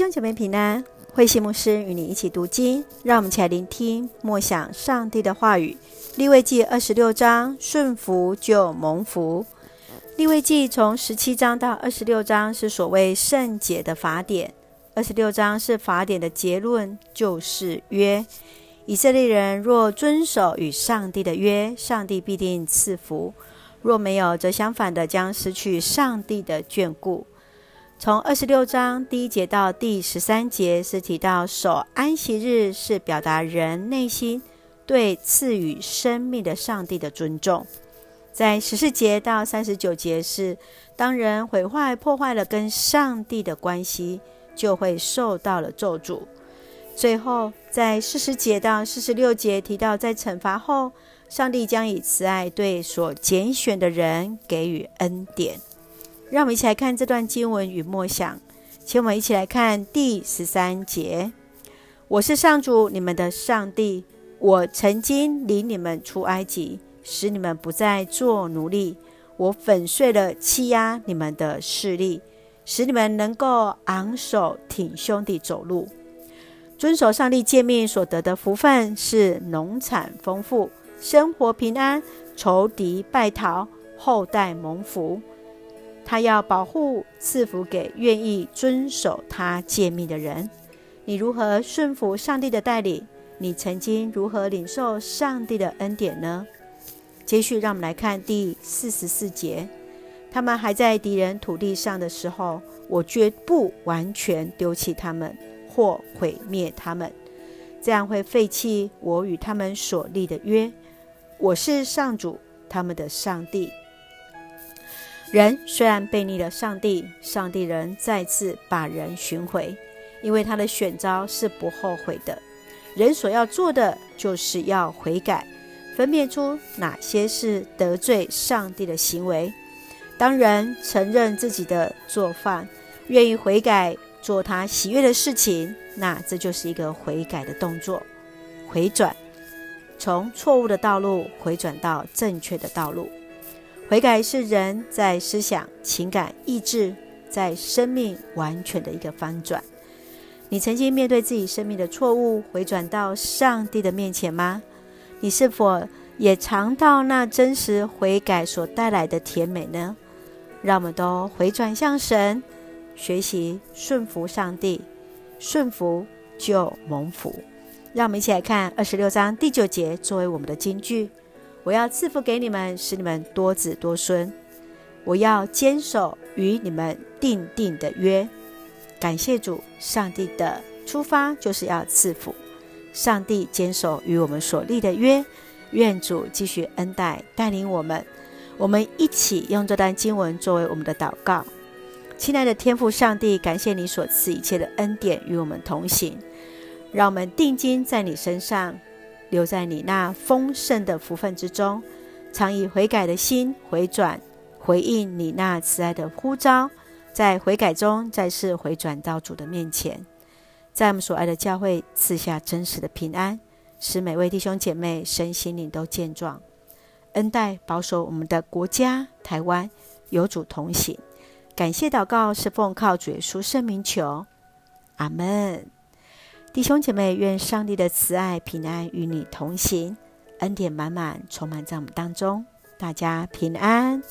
兄姐妹平安，慧馨牧师与你一起读经，让我们一起来聆听默想上帝的话语。立位记二十六章，顺服就蒙福。立位记从十七章到二十六章是所谓圣洁的法典，二十六章是法典的结论，就是约。以色列人若遵守与上帝的约，上帝必定赐福；若没有，则相反的将失去上帝的眷顾。从二十六章第一节到第十三节是提到守安息日，是表达人内心对赐予生命的上帝的尊重。在十四节到三十九节是当人毁坏破坏了跟上帝的关系，就会受到了咒诅。最后，在四十节到四十六节提到，在惩罚后，上帝将以慈爱对所拣选的人给予恩典。让我们一起来看这段经文与默想。请我们一起来看第十三节：“我是上主你们的上帝，我曾经领你们出埃及，使你们不再做奴隶。我粉碎了欺压你们的势力，使你们能够昂首挺胸地走路。”遵守上帝诫命所得的福分是农产丰富、生活平安、仇敌败逃、后代蒙福。他要保护赐福给愿意遵守他诫命的人。你如何顺服上帝的带领？你曾经如何领受上帝的恩典呢？接续，让我们来看第四十四节：他们还在敌人土地上的时候，我绝不完全丢弃他们。或毁灭他们，这样会废弃我与他们所立的约。我是上主，他们的上帝。人虽然背逆了上帝，上帝仍再次把人寻回，因为他的选召是不后悔的。人所要做的，就是要悔改，分辨出哪些是得罪上帝的行为。当人承认自己的做犯，愿意悔改。做他喜悦的事情，那这就是一个悔改的动作，回转，从错误的道路回转到正确的道路。悔改是人在思想、情感、意志，在生命完全的一个翻转。你曾经面对自己生命的错误，回转到上帝的面前吗？你是否也尝到那真实悔改所带来的甜美呢？让我们都回转向神。学习顺服上帝，顺服就蒙福。让我们一起来看二十六章第九节作为我们的金句：我要赐福给你们，使你们多子多孙。我要坚守与你们订定的约。感谢主，上帝的出发就是要赐福。上帝坚守与我们所立的约，愿主继续恩待带领我们。我们一起用这段经文作为我们的祷告。亲爱的天父上帝，感谢你所赐一切的恩典与我们同行，让我们定睛在你身上，留在你那丰盛的福分之中，常以悔改的心回转，回应你那慈爱的呼召，在悔改中再次回转到主的面前，在我们所爱的教会赐下真实的平安，使每位弟兄姐妹身心灵都健壮，恩待保守我们的国家台湾有主同行。感谢祷告是奉靠主耶稣圣名求，阿门。弟兄姐妹，愿上帝的慈爱平安与你同行，恩典满满充满在我们当中，大家平安。